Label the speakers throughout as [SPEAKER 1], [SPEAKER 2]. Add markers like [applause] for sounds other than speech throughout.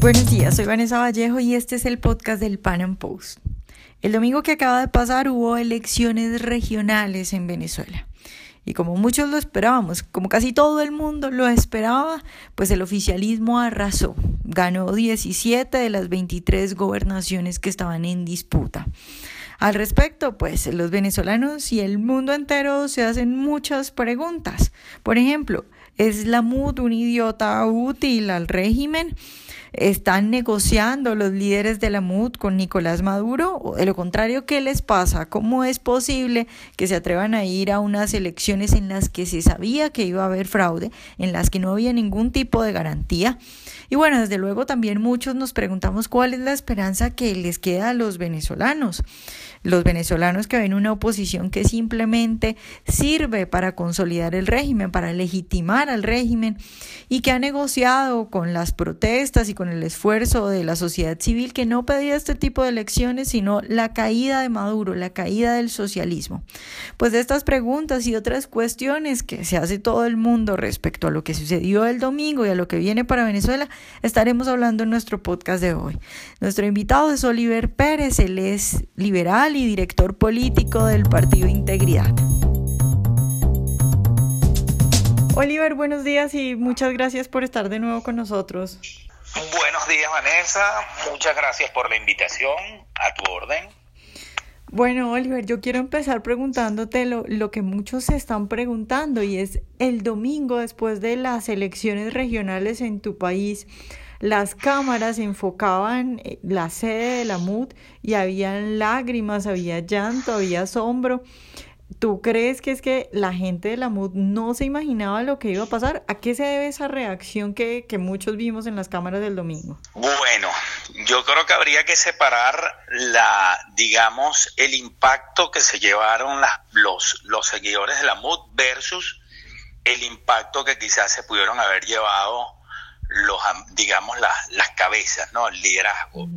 [SPEAKER 1] Buenos días, soy Vanessa Vallejo y este es el podcast del Pan Am Post. El domingo que acaba de pasar hubo elecciones regionales en Venezuela. Y como muchos lo esperábamos, como casi todo el mundo lo esperaba, pues el oficialismo arrasó. Ganó 17 de las 23 gobernaciones que estaban en disputa. Al respecto, pues los venezolanos y el mundo entero se hacen muchas preguntas. Por ejemplo, ¿es la MUD un idiota útil al régimen? ¿Están negociando los líderes de la MUD con Nicolás Maduro? ¿O de lo contrario, qué les pasa? ¿Cómo es posible que se atrevan a ir a unas elecciones en las que se sabía que iba a haber fraude, en las que no había ningún tipo de garantía? Y bueno, desde luego también muchos nos preguntamos cuál es la esperanza que les queda a los venezolanos. Los venezolanos que ven una oposición que simplemente sirve para consolidar el régimen, para legitimar al régimen y que ha negociado con las protestas y con el esfuerzo de la sociedad civil que no pedía este tipo de elecciones, sino la caída de Maduro, la caída del socialismo. Pues de estas preguntas y otras cuestiones que se hace todo el mundo respecto a lo que sucedió el domingo y a lo que viene para Venezuela, estaremos hablando en nuestro podcast de hoy. Nuestro invitado es Oliver Pérez, él es liberal y director político del Partido Integridad. Oliver, buenos días y muchas gracias por estar de nuevo con nosotros.
[SPEAKER 2] Buenos días, Vanessa. Muchas gracias por la invitación. A tu orden.
[SPEAKER 1] Bueno, Oliver, yo quiero empezar preguntándote lo, lo, que muchos se están preguntando y es el domingo después de las elecciones regionales en tu país, las cámaras enfocaban eh, la sede de la MUD y habían lágrimas, había llanto, había asombro. ¿Tú crees que es que la gente de la MUD no se imaginaba lo que iba a pasar? ¿A qué se debe esa reacción que, que muchos vimos en las cámaras del domingo?
[SPEAKER 2] Bueno, yo creo que habría que separar la, digamos, el impacto que se llevaron los, los seguidores de la MUD versus el impacto que quizás se pudieron haber llevado los, digamos, las, las cabezas, ¿no? El liderazgo.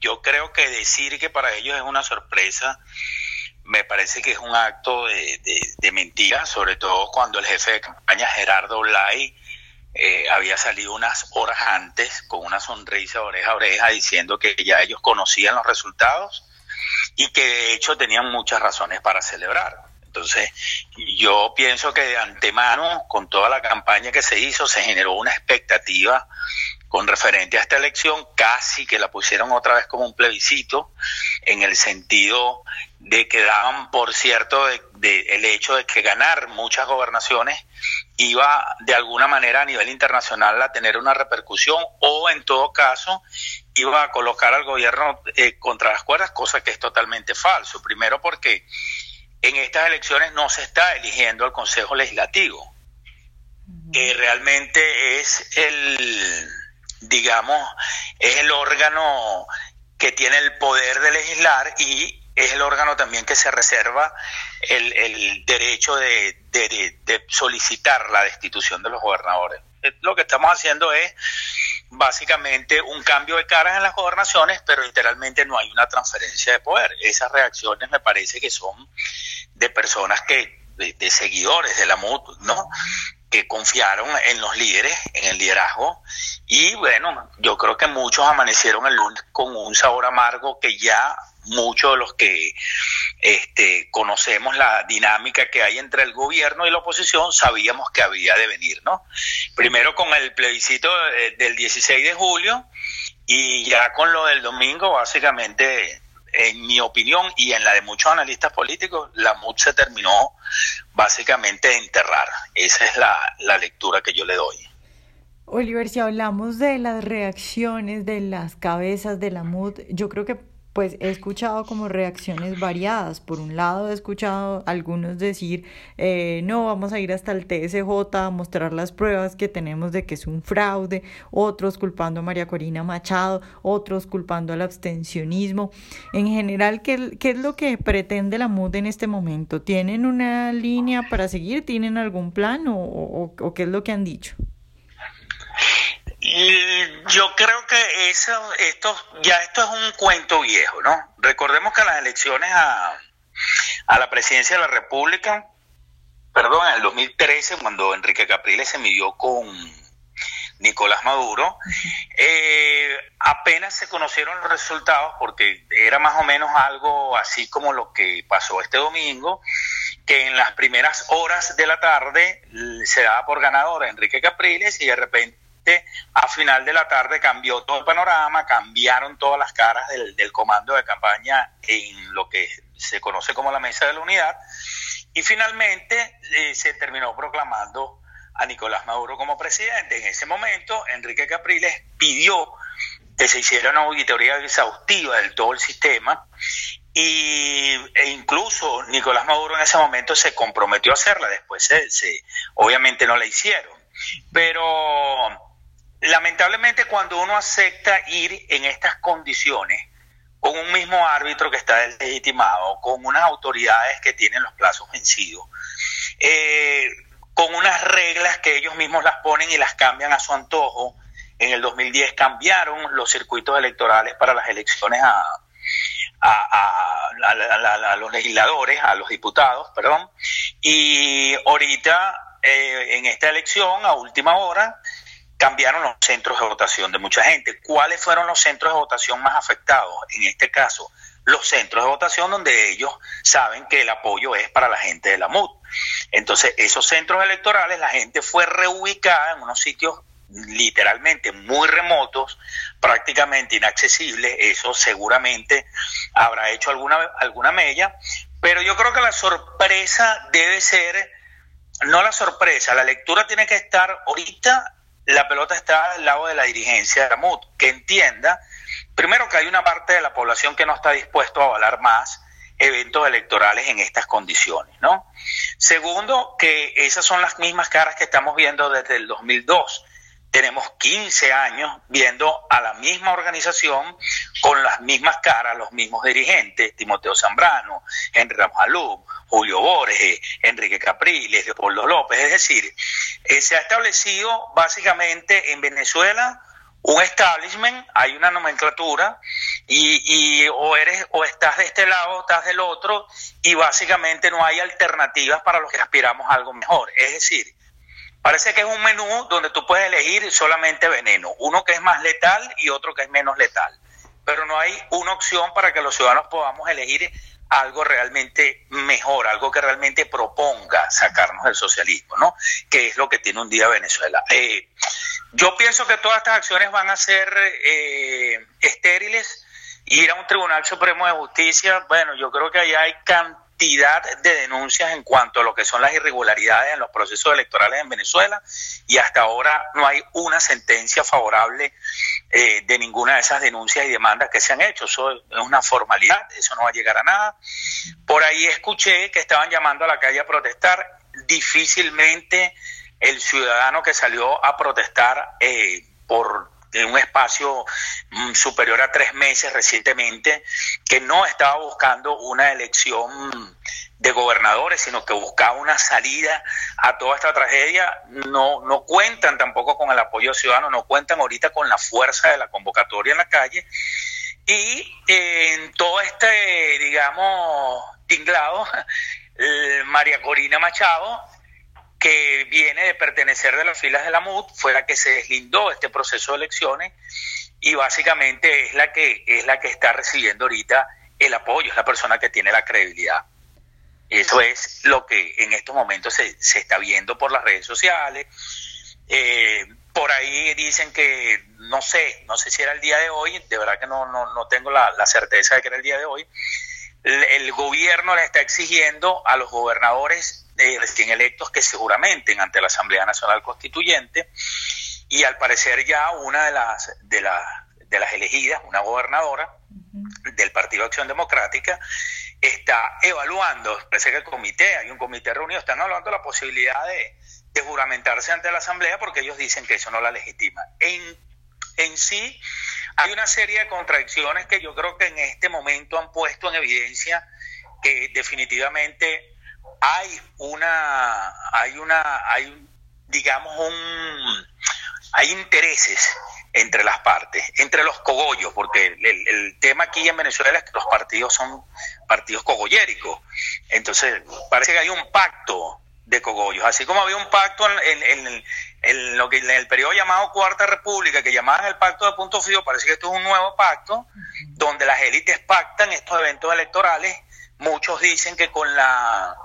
[SPEAKER 2] Yo creo que decir que para ellos es una sorpresa me parece que es un acto de, de, mentira, sobre todo cuando el jefe de campaña Gerardo Blay eh, había salido unas horas antes con una sonrisa oreja a oreja diciendo que ya ellos conocían los resultados y que de hecho tenían muchas razones para celebrar. Entonces, yo pienso que de antemano, con toda la campaña que se hizo, se generó una expectativa con referente a esta elección, casi que la pusieron otra vez como un plebiscito, en el sentido de que daban por cierto de, el hecho de que ganar muchas gobernaciones iba de alguna manera a nivel internacional a tener una repercusión o en todo caso iba a colocar al gobierno eh, contra las cuerdas, cosa que es totalmente falso. Primero porque estas elecciones no se está eligiendo al Consejo Legislativo, que realmente es el digamos, es el órgano que tiene el poder de legislar y es el órgano también que se reserva el, el derecho de, de, solicitar la destitución de los gobernadores. Eh, lo que estamos haciendo es básicamente un cambio de caras en las gobernaciones, pero literalmente no hay una transferencia de poder. Esas reacciones me parece que son de personas que, de, de seguidores de la MUT, ¿no? que confiaron en los líderes, en el liderazgo, y bueno, yo creo que muchos amanecieron el lunes con un sabor amargo que ya muchos de los que este, conocemos la dinámica que hay entre el gobierno y la oposición sabíamos que había de venir, ¿no? Primero con el plebiscito del 16 de julio y ya con lo del domingo, básicamente en mi opinión y en la de muchos analistas políticos, la MUD se terminó básicamente de enterrar. Esa es la, la lectura que yo le doy.
[SPEAKER 1] Oliver, si hablamos de las reacciones de las cabezas de la MUD, yo creo que pues he escuchado como reacciones variadas. Por un lado he escuchado algunos decir, eh, no, vamos a ir hasta el TSJ a mostrar las pruebas que tenemos de que es un fraude, otros culpando a María Corina Machado, otros culpando al abstencionismo. En general, ¿qué, qué es lo que pretende la MUD en este momento? ¿Tienen una línea para seguir? ¿Tienen algún plan o, o, o qué es lo que han dicho?
[SPEAKER 2] Yo creo que eso, esto, ya esto es un cuento viejo, ¿no? Recordemos que las elecciones a, a la presidencia de la República, perdón, en el 2013, cuando Enrique Capriles se midió con, Nicolás Maduro. Eh, apenas se conocieron los resultados porque era más o menos algo así como lo que pasó este domingo, que en las primeras horas de la tarde se daba por ganador a Enrique Capriles y de repente a final de la tarde cambió todo el panorama, cambiaron todas las caras del, del comando de campaña en lo que se conoce como la Mesa de la Unidad y finalmente eh, se terminó proclamando a Nicolás Maduro como presidente. En ese momento, Enrique Capriles pidió que se hiciera una auditoría exhaustiva del todo el sistema y, e incluso Nicolás Maduro en ese momento se comprometió a hacerla, después se, obviamente no la hicieron. Pero lamentablemente cuando uno acepta ir en estas condiciones, con un mismo árbitro que está deslegitimado, con unas autoridades que tienen los plazos vencidos, eh, con unas reglas que ellos mismos las ponen y las cambian a su antojo. En el 2010 cambiaron los circuitos electorales para las elecciones a, los legisladores, a los diputados, perdón, y ahorita eh, en esta elección, a última hora, cambiaron los centros de votación de mucha gente. ¿Cuáles fueron los centros de votación más afectados? En este caso, los centros de votación donde ellos saben que el apoyo es para la gente de la MUD. Entonces, esos centros electorales, la gente fue reubicada en unos sitios literalmente muy remotos, prácticamente inaccesibles, eso seguramente habrá hecho alguna, alguna mella, pero yo creo que la sorpresa debe ser, no la sorpresa, la lectura tiene que estar ahorita la pelota está al lado de la dirigencia de la que entienda, primero que hay una parte de la población que no está dispuesto a avalar más eventos electorales en estas condiciones, ¿no? Segundo, que esas son las mismas caras que estamos viendo desde el 2002 tenemos 15 años viendo a la misma organización con las mismas caras, los mismos dirigentes, Timoteo Zambrano, Henry Ramos Julio Borges, Enrique Capriles, Leopoldo López, es decir, eh, se ha establecido básicamente en Venezuela un establishment, hay una nomenclatura y, y, o eres o estás de este lado o estás del otro y básicamente no hay alternativas para los que aspiramos a algo mejor. Es decir, Parece que es un menú donde tú puedes elegir solamente veneno, uno que es más letal y otro que es menos letal. Pero no hay una opción para que los ciudadanos podamos elegir algo realmente mejor, algo que realmente proponga sacarnos del socialismo, ¿no? Que es lo que tiene un día Venezuela. Eh, yo pienso que todas estas acciones van a ser eh, estériles. Ir a un Tribunal Supremo de Justicia, bueno, yo creo que allá hay cantidad de denuncias en cuanto a lo que son las irregularidades en los procesos electorales en Venezuela y hasta ahora no hay una sentencia favorable eh, de ninguna de esas denuncias y demandas que se han hecho. Eso es una formalidad, eso no va a llegar a nada. Por ahí escuché que estaban llamando a la calle a protestar. Difícilmente el ciudadano que salió a protestar eh, por en un espacio mm, superior a tres meses recientemente, que no estaba buscando una elección de gobernadores, sino que buscaba una salida a toda esta tragedia, no, no cuentan tampoco con el apoyo ciudadano, no cuentan ahorita con la fuerza de la convocatoria en la calle. Y en todo este, digamos, tinglado, [laughs] María Corina Machado que viene de pertenecer de las filas de la MUD, fue la que se deslindó este proceso de elecciones y básicamente es la que es la que está recibiendo ahorita el apoyo, es la persona que tiene la credibilidad. Eso es lo que en estos momentos se, está viendo por las redes sociales. Eh, por ahí dicen que, no sé, no sé si era el día de hoy, de verdad que no, no, no tengo la, la certeza de que era el día de hoy, el gobierno le está exigiendo a los gobernadores eh, recién electos que se juramenten ante la Asamblea Nacional Constituyente y al parecer ya una de las, de, de las elegidas, una gobernadora del Partido Acción Democrática, está evaluando, parece que el comité, hay un comité reunido, están evaluando la posibilidad de, de juramentarse ante la Asamblea porque ellos dicen que eso no la legitima. En, en sí, hay una serie de contradicciones que yo creo que en este momento han puesto en evidencia que definitivamente hay una, hay una, hay digamos un, hay intereses entre las partes, entre los cogollos, porque el, tema aquí en Venezuela es que los partidos son partidos cogolléricos. Entonces, parece que hay un pacto de cogollos. Así como había un pacto en, en, lo que, en el periodo llamado Cuarta República, que llamaban el pacto de punto fijo, parece que esto es un nuevo pacto, donde las élites pactan estos eventos electorales. Muchos dicen que con la,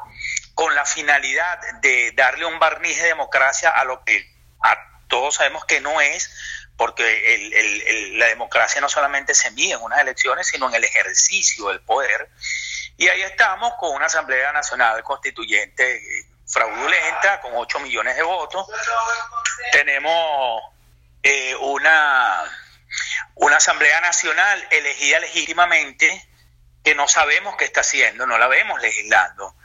[SPEAKER 2] con la finalidad de darle un barniz de democracia a lo que a todos sabemos que no es, porque la democracia no solamente se mide en unas elecciones, sino en el ejercicio del poder. Y ahí estamos con una Asamblea Nacional Constituyente fraudulenta, con 8 millones de votos. Tenemos eh, una, una Asamblea Nacional elegida legítimamente que no sabemos qué está haciendo, no la vemos legislando.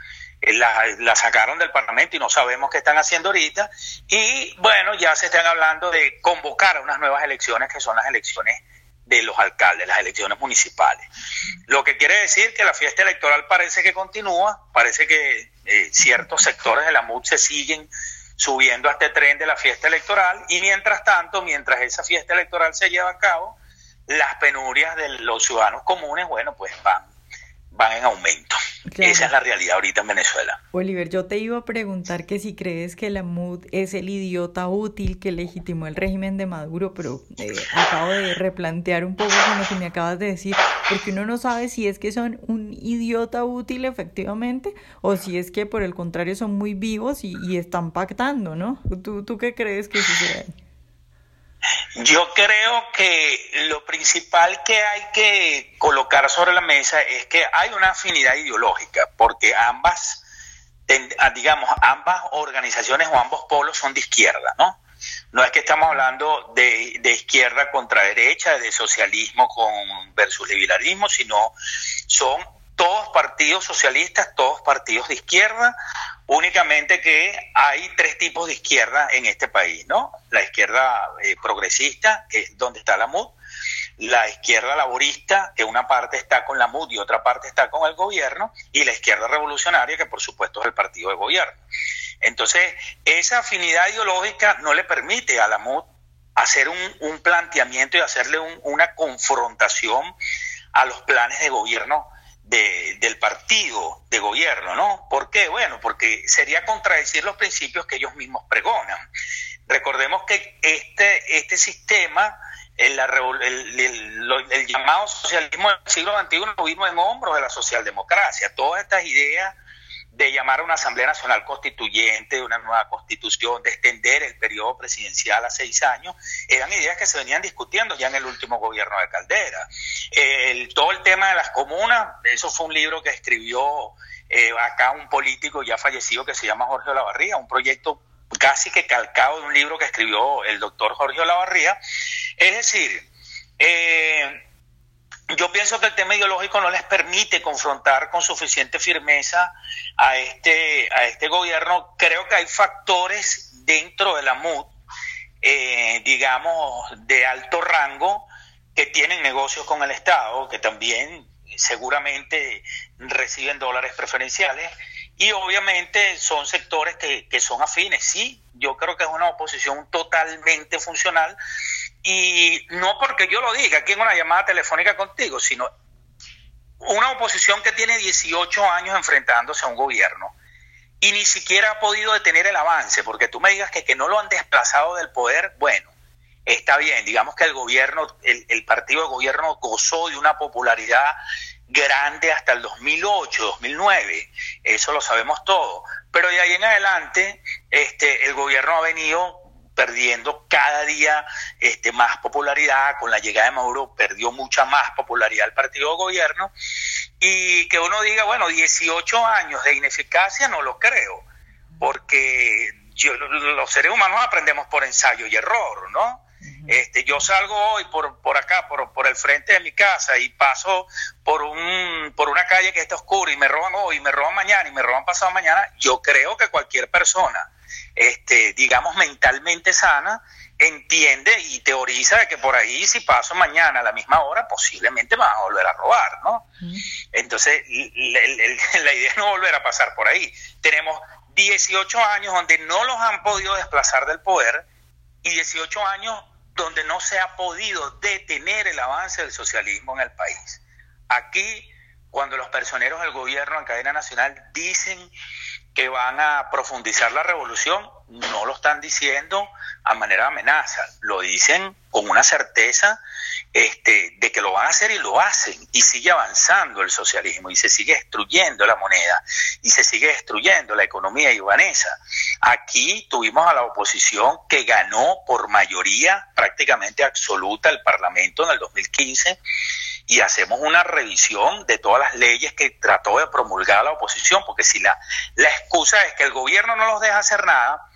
[SPEAKER 2] Eh, la, la, sacaron del Parlamento y no sabemos qué están haciendo ahorita. Y bueno, ya se están hablando de convocar a unas nuevas elecciones que son las elecciones de los alcaldes, las elecciones municipales. Lo que quiere decir que la fiesta electoral parece que continúa, parece que eh, ciertos sectores de la MUD se siguen subiendo a este tren de la fiesta electoral y mientras tanto, mientras esa fiesta electoral se lleva a cabo, las penurias de los ciudadanos comunes, bueno, pues van, van en aumento. Esa es la realidad ahorita en Venezuela.
[SPEAKER 1] Oliver, yo te iba a preguntar que si crees que la MUD es el idiota útil que legitimó el régimen de Maduro, pero eh, acabo de replantear un poco con lo que me acabas de decir, porque uno no sabe si es que son un idiota útil efectivamente o si es que por el contrario son muy vivos y, y están pactando, ¿no? ¿Tú, ¿Tú qué crees que sucede?
[SPEAKER 2] Yo creo que lo principal que hay que colocar sobre la mesa es que hay una afinidad ideológica, porque ambas, digamos, ambas organizaciones o ambos polos son de izquierda, ¿no? No es que estamos hablando de, de izquierda contra derecha, de socialismo con versus liberalismo, sino son todos partidos socialistas, todos partidos de izquierda, únicamente que hay tres tipos de izquierda en este país, ¿no? La izquierda eh, progresista, que es donde está la MUD, la izquierda laborista, que una parte está con la MUD y otra parte está con el gobierno, y la izquierda revolucionaria, que por supuesto es el partido de gobierno. Entonces, esa afinidad ideológica no le permite a la MUD hacer un, planteamiento y hacerle una confrontación a los planes de gobierno del partido de gobierno, ¿no? ¿Por qué? Bueno, porque sería contradecir los principios que ellos mismos pregonan. Recordemos que este, este sistema, el, el, llamado socialismo del siglo XXI, vino en hombros de la socialdemocracia. Todas estas ideas de llamar a una Asamblea Nacional Constituyente, de una nueva constitución, de extender el periodo presidencial a seis años, eran ideas que se venían discutiendo ya en el último gobierno de Caldera. El, todo el tema de las comunas, eso fue un libro que escribió eh, acá un político ya fallecido que se llama Jorge Olavarría, un proyecto casi que calcado de un libro que escribió el doctor Jorge Olavarría. Es decir, eh, yo pienso que el tema ideológico no les permite confrontar con suficiente firmeza a este, a este gobierno. Creo que hay factores dentro de la MUD, eh, digamos, de alto rango, que tienen negocios con el Estado, que también seguramente reciben dólares preferenciales y obviamente son sectores que, que son afines. Sí, yo creo que es una oposición totalmente funcional y no porque yo lo diga aquí en una llamada telefónica contigo, sino una oposición que tiene 18 años enfrentándose a un gobierno y ni siquiera ha podido detener el avance, porque tú me digas que, que no lo han desplazado del poder, bueno, está bien, digamos que el gobierno, el, el partido de gobierno gozó de una popularidad grande hasta el 2008, 2009, eso lo sabemos todo, pero de ahí en adelante este, el gobierno ha venido perdiendo cada día este, más popularidad, con la llegada de Maduro perdió mucha más popularidad el partido de gobierno, y que uno diga, bueno, 18 años de ineficacia no lo creo, porque yo, los seres humanos aprendemos por ensayo y error, ¿no? Este, yo salgo hoy por, por acá, por, por el frente de mi casa y paso por, un, por una calle que está oscura y me roban hoy, y me roban mañana y me roban pasado mañana. Yo creo que cualquier persona este, digamos, mentalmente sana, entiende y teoriza de que por ahí si paso mañana a la misma hora, posiblemente me van a volver a robar, ¿no? Entonces, [laughs] la idea es no volver a pasar por ahí. Tenemos 18 años donde no los han podido desplazar del poder y 18 años donde no se ha podido detener el avance del socialismo en el país. Aquí, cuando los personeros del gobierno en cadena nacional dicen que van a profundizar la revolución, no lo están diciendo a manera de amenaza, lo dicen con una certeza este, de que lo van a hacer y lo hacen, y sigue avanzando el socialismo, y se sigue destruyendo la moneda, y se sigue destruyendo la economía ibanesa. Aquí tuvimos a la oposición que ganó por mayoría prácticamente absoluta el Parlamento en el 2015, y hacemos una revisión de todas las leyes que trató de promulgar la oposición, porque si la, la excusa es que el gobierno no los deja hacer nada,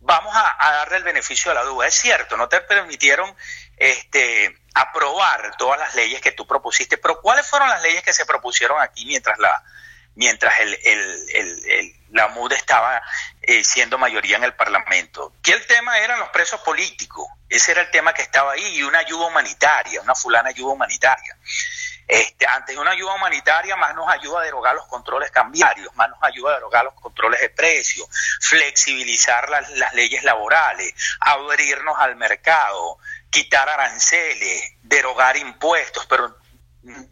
[SPEAKER 2] vamos a, darle el beneficio de la duda. Es cierto, no te permitieron este, aprobar todas las leyes que tú propusiste, pero ¿cuáles fueron las leyes que se propusieron aquí mientras la mientras el, la MUD estaba eh, siendo mayoría en el Parlamento? Que el tema eran los presos políticos, ese era el tema que estaba ahí, y una ayuda humanitaria, una fulana ayuda humanitaria. Este, antes de una ayuda humanitaria, más nos ayuda a derogar los controles cambiarios, más nos ayuda a derogar los controles de precios, flexibilizar las, leyes laborales, abrirnos al mercado, quitar aranceles, derogar impuestos, pero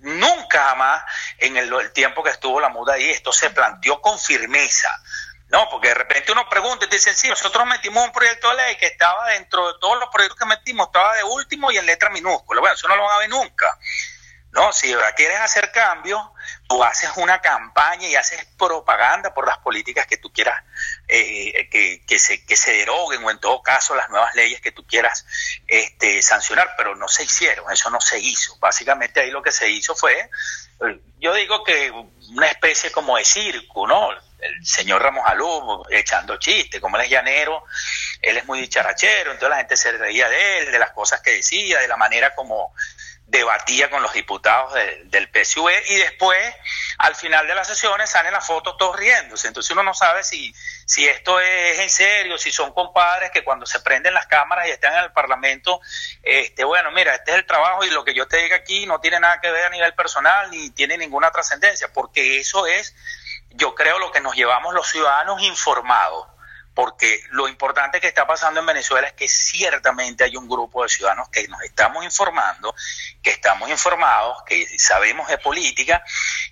[SPEAKER 2] nunca jamás en el, el, tiempo que estuvo la muda ahí esto se planteó con firmeza. No, porque de repente uno pregunta y te dicen, sí, nosotros metimos un proyecto de ley que estaba dentro de todos los proyectos que metimos, estaba de último y en letra minúscula. Bueno, eso no lo van a ver nunca. No, si quieres hacer cambios, tú haces una campaña y haces propaganda por las políticas que tú quieras eh, que, se, que se deroguen o en todo caso las nuevas leyes que tú quieras este, sancionar, pero no se hicieron, eso no se hizo. Básicamente ahí lo que se hizo fue, eh, yo digo que una especie como de circo, ¿no? El señor Ramos Alú echando chistes, como él es llanero, él es muy dicharachero, entonces la gente se reía de él, de las cosas que decía, de la manera como debatía con los diputados del PSUV y después, al final de las sesiones, salen las fotos todos riéndose. Entonces uno no sabe si, si esto es en serio, si son compadres que cuando se prenden las cámaras y están en el Parlamento, este, bueno, mira, este es el trabajo y lo que yo te diga aquí no tiene nada que ver a nivel personal ni tiene ninguna trascendencia, porque eso es, yo creo, lo que nos llevamos los ciudadanos informados porque lo importante que está pasando en Venezuela es que ciertamente hay un grupo de ciudadanos que nos estamos informando, que estamos informados, que sabemos de política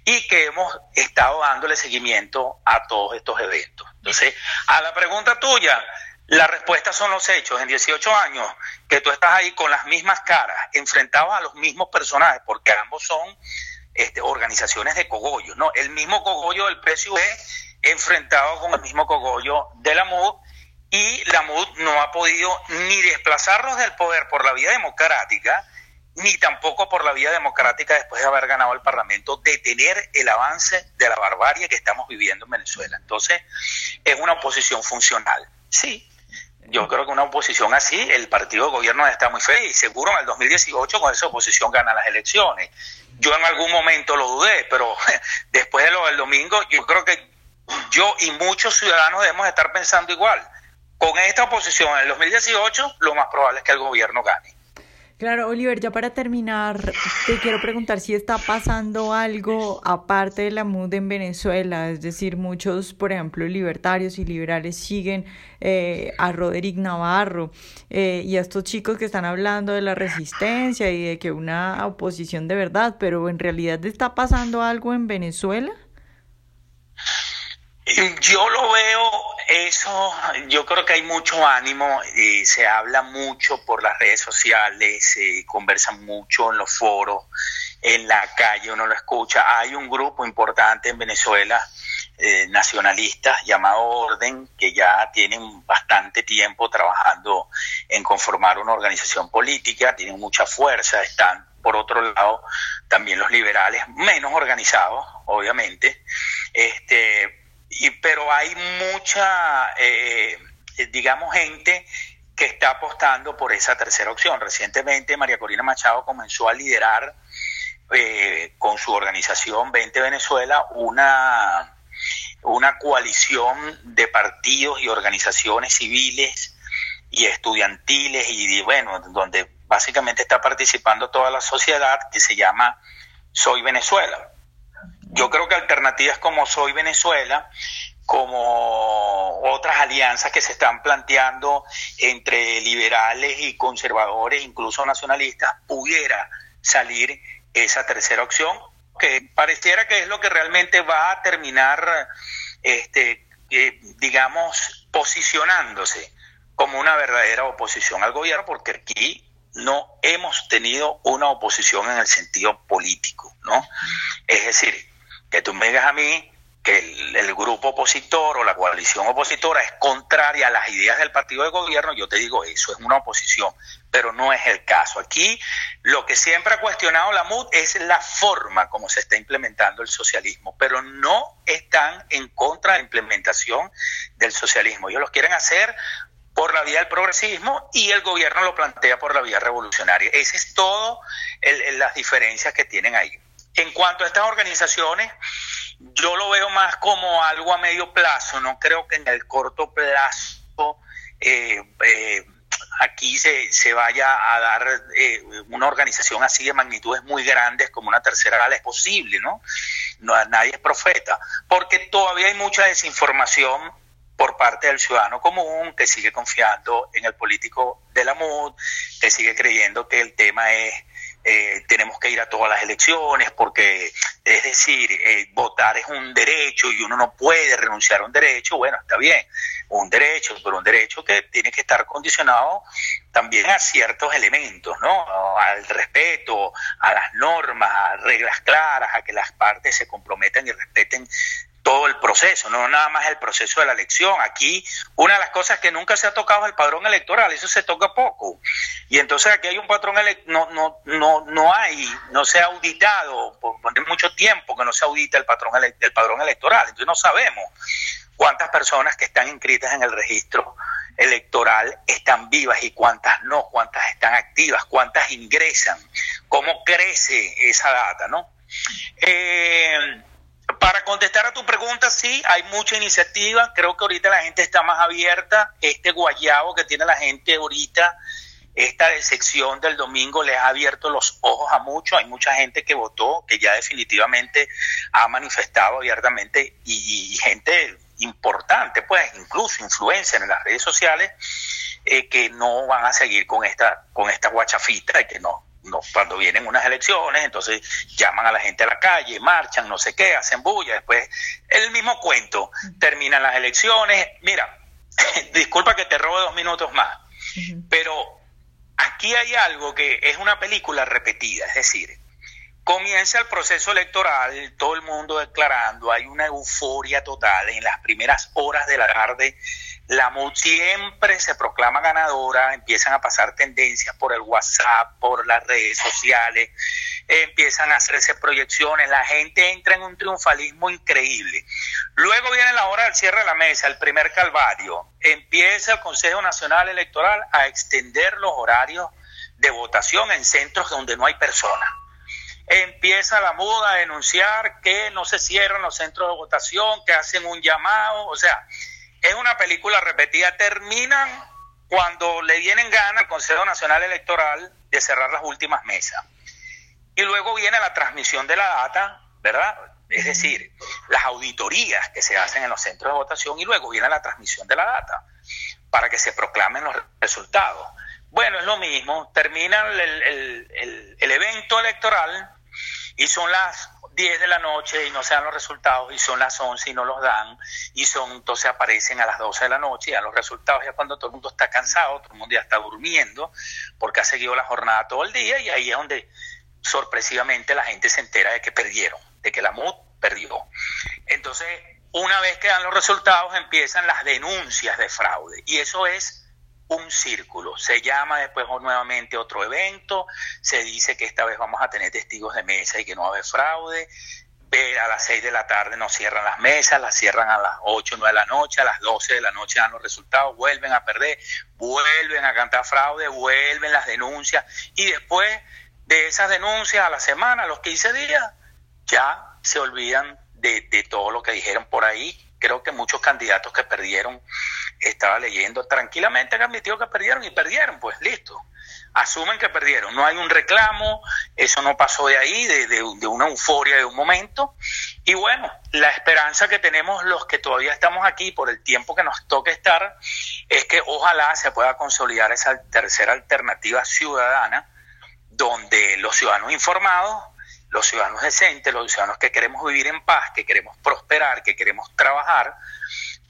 [SPEAKER 2] y que hemos estado dándole seguimiento a todos estos eventos. Entonces, a la pregunta tuya, la respuesta son los hechos. En 18 años que tú estás ahí con las mismas caras, enfrentados a los mismos personajes, porque ambos son este, organizaciones de cogollos, ¿no? El mismo cogollo del PSUV enfrentado con el mismo cogollo de la MUD y la MUD no ha podido ni desplazarlos del poder por la vía democrática, ni tampoco por la vía democrática después de haber ganado el Parlamento, detener el avance de la barbarie que estamos viviendo en Venezuela. Entonces, es una oposición funcional. Sí, yo creo que una oposición así, el partido de gobierno está muy feliz. Seguro en el 2018 con esa oposición gana las elecciones. Yo en algún momento lo dudé, pero [laughs] después de lo del domingo, yo creo que yo y muchos ciudadanos debemos estar pensando igual. Con esta oposición en el 2018, lo más probable es que el gobierno gane.
[SPEAKER 1] Claro, Oliver, ya para terminar, te quiero preguntar si está pasando algo aparte de la MUD en Venezuela, es decir, muchos, por ejemplo, libertarios y liberales siguen eh, a Roderick Navarro eh, y a estos chicos que están hablando de la resistencia y de que una oposición de verdad, pero en realidad está pasando algo en Venezuela.
[SPEAKER 2] Yo lo veo, eso, yo creo que hay mucho ánimo, y se habla mucho por las redes sociales, se conversa mucho en los foros, en la calle uno lo escucha. Hay un grupo importante en Venezuela, eh, nacionalistas, llamado Orden, que ya tienen bastante tiempo trabajando en conformar una organización política, tienen mucha fuerza, están por otro lado también los liberales menos organizados, obviamente. Este, y, pero hay mucha, eh, digamos, gente que está apostando por esa tercera opción. Recientemente María Corina Machado comenzó a liderar eh, con su organización 20 Venezuela una, una coalición de partidos y organizaciones civiles y estudiantiles y bueno, donde básicamente está participando toda la sociedad que se llama Soy Venezuela. Yo creo que alternativas como Soy Venezuela, como otras alianzas que se están planteando entre liberales y conservadores, incluso nacionalistas, pudiera salir esa tercera opción, que pareciera que es lo que realmente va a terminar este, eh, digamos, posicionándose como una verdadera oposición al gobierno, porque aquí no hemos tenido una oposición en el sentido político, ¿no? Es decir, que tú me digas a mí que el, grupo opositor o la coalición opositora es contraria a las ideas del partido de gobierno, yo te digo, eso es una oposición, pero no es el caso. Aquí lo que siempre ha cuestionado la MUD es la forma como se está implementando el socialismo, pero no están en contra de la implementación del socialismo. Ellos lo quieren hacer por la vía del progresismo y el gobierno lo plantea por la vía revolucionaria. Esa es todo las diferencias que tienen ahí. En cuanto a estas organizaciones, yo lo veo más como algo a medio plazo, no creo que en el corto plazo eh, eh, aquí se, se, vaya a dar eh, una organización así de magnitudes muy grandes como una tercera ala es posible, ¿no? no nadie es profeta, porque todavía hay mucha desinformación por parte del ciudadano común que sigue confiando en el político de la MUD, que sigue creyendo que el tema es eh, tenemos que ir a todas las elecciones porque, es decir, eh, votar es un derecho y uno no puede renunciar a un derecho, bueno, está bien, un derecho, pero un derecho que tiene que estar condicionado también a ciertos elementos, ¿no? Al respeto, a las normas, a reglas claras, a que las partes se comprometan y respeten todo el proceso, no nada más el proceso de la elección. Aquí una de las cosas que nunca se ha tocado es el padrón electoral, eso se toca poco. Y entonces aquí hay un patrón no no no no hay, no se ha auditado por, mucho tiempo que no se audita el patrón el padrón electoral, entonces no sabemos cuántas personas que están inscritas en el registro electoral están vivas y cuántas no, cuántas están activas, cuántas ingresan, cómo crece esa data, ¿no? Eh, para contestar a tu pregunta, sí, hay mucha iniciativa. Creo que ahorita la gente está más abierta. Este guayabo que tiene la gente ahorita, esta decepción del domingo les ha abierto los ojos a muchos. Hay mucha gente que votó, que ya definitivamente ha manifestado abiertamente y, gente importante, pues incluso influencia en las redes sociales, eh, que no van a seguir con esta, con esta guachafita y que no, no, cuando vienen unas elecciones, entonces llaman a la gente a la calle, marchan, no sé qué, hacen bulla, después el mismo cuento, terminan las elecciones. Mira, [laughs] disculpa que te robe dos minutos más, pero aquí hay algo que es una película repetida, es decir, comienza el proceso electoral, todo el mundo declarando, hay una euforia total en las primeras horas de la tarde la MUD siempre se proclama ganadora, empiezan a pasar tendencias por el WhatsApp, por las redes sociales, empiezan a hacerse proyecciones, la gente entra en un triunfalismo increíble. Luego viene la hora del cierre de la mesa, el primer calvario. Empieza el Consejo Nacional Electoral a extender los horarios de votación en centros donde no hay personas. Empieza la MUD a denunciar que no se cierran los centros de votación, que hacen un llamado, o sea, es una película repetida. Terminan cuando le vienen ganas al Consejo Nacional Electoral de cerrar las últimas mesas. Y luego viene la transmisión de la data, ¿verdad? Es decir, las auditorías que se hacen en los centros de votación y luego viene la transmisión de la data para que se proclamen los resultados. Bueno, es lo mismo, termina el, el evento electoral y son las 10 de la noche y no se dan los resultados y son las 11 y no los dan y son entonces aparecen a las 12 de la noche y dan los resultados ya cuando todo el mundo está cansado, todo el mundo ya está durmiendo porque ha seguido la jornada todo el día y ahí es donde sorpresivamente la gente se entera de que perdieron, de que la MUD perdió. Entonces, una vez que dan los resultados empiezan las denuncias de fraude y eso es un círculo. Se llama después nuevamente otro evento, se dice que esta vez vamos a tener testigos de mesa y que no va a haber fraude. A las 6 de la tarde nos cierran las mesas, las cierran a las 8 o 9 de la noche, a las 12 de la noche dan los resultados, vuelven a perder, vuelven a cantar fraude, vuelven las denuncias y después de esas denuncias a la semana, a los 15 días, ya se olvidan de, de todo lo que dijeron por ahí. Creo que muchos candidatos que perdieron estaba leyendo tranquilamente han admitido que perdieron y perdieron, pues listo. Asumen que perdieron, no hay un reclamo, eso no pasó de ahí, de, de, una euforia de un momento. Y bueno, la esperanza que tenemos los que todavía estamos aquí por el tiempo que nos toque estar es que ojalá se pueda consolidar esa tercera alternativa ciudadana donde los ciudadanos informados, los ciudadanos decentes, los ciudadanos que queremos vivir en paz, que queremos prosperar, que queremos trabajar,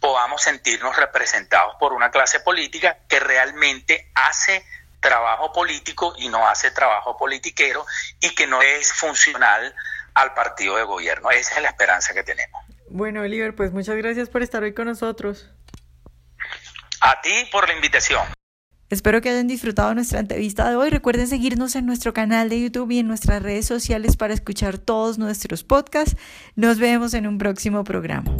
[SPEAKER 2] podamos sentirnos representados por una clase política que realmente hace trabajo político y no hace trabajo politiquero y que no es funcional al partido de gobierno. Esa es la esperanza que tenemos.
[SPEAKER 1] Bueno, Oliver, pues muchas gracias por estar hoy con nosotros.
[SPEAKER 2] A ti por la invitación.
[SPEAKER 1] Espero que hayan disfrutado nuestra entrevista de hoy. Recuerden seguirnos en nuestro canal de YouTube y en nuestras redes sociales para escuchar todos nuestros podcasts. Nos vemos en un próximo programa.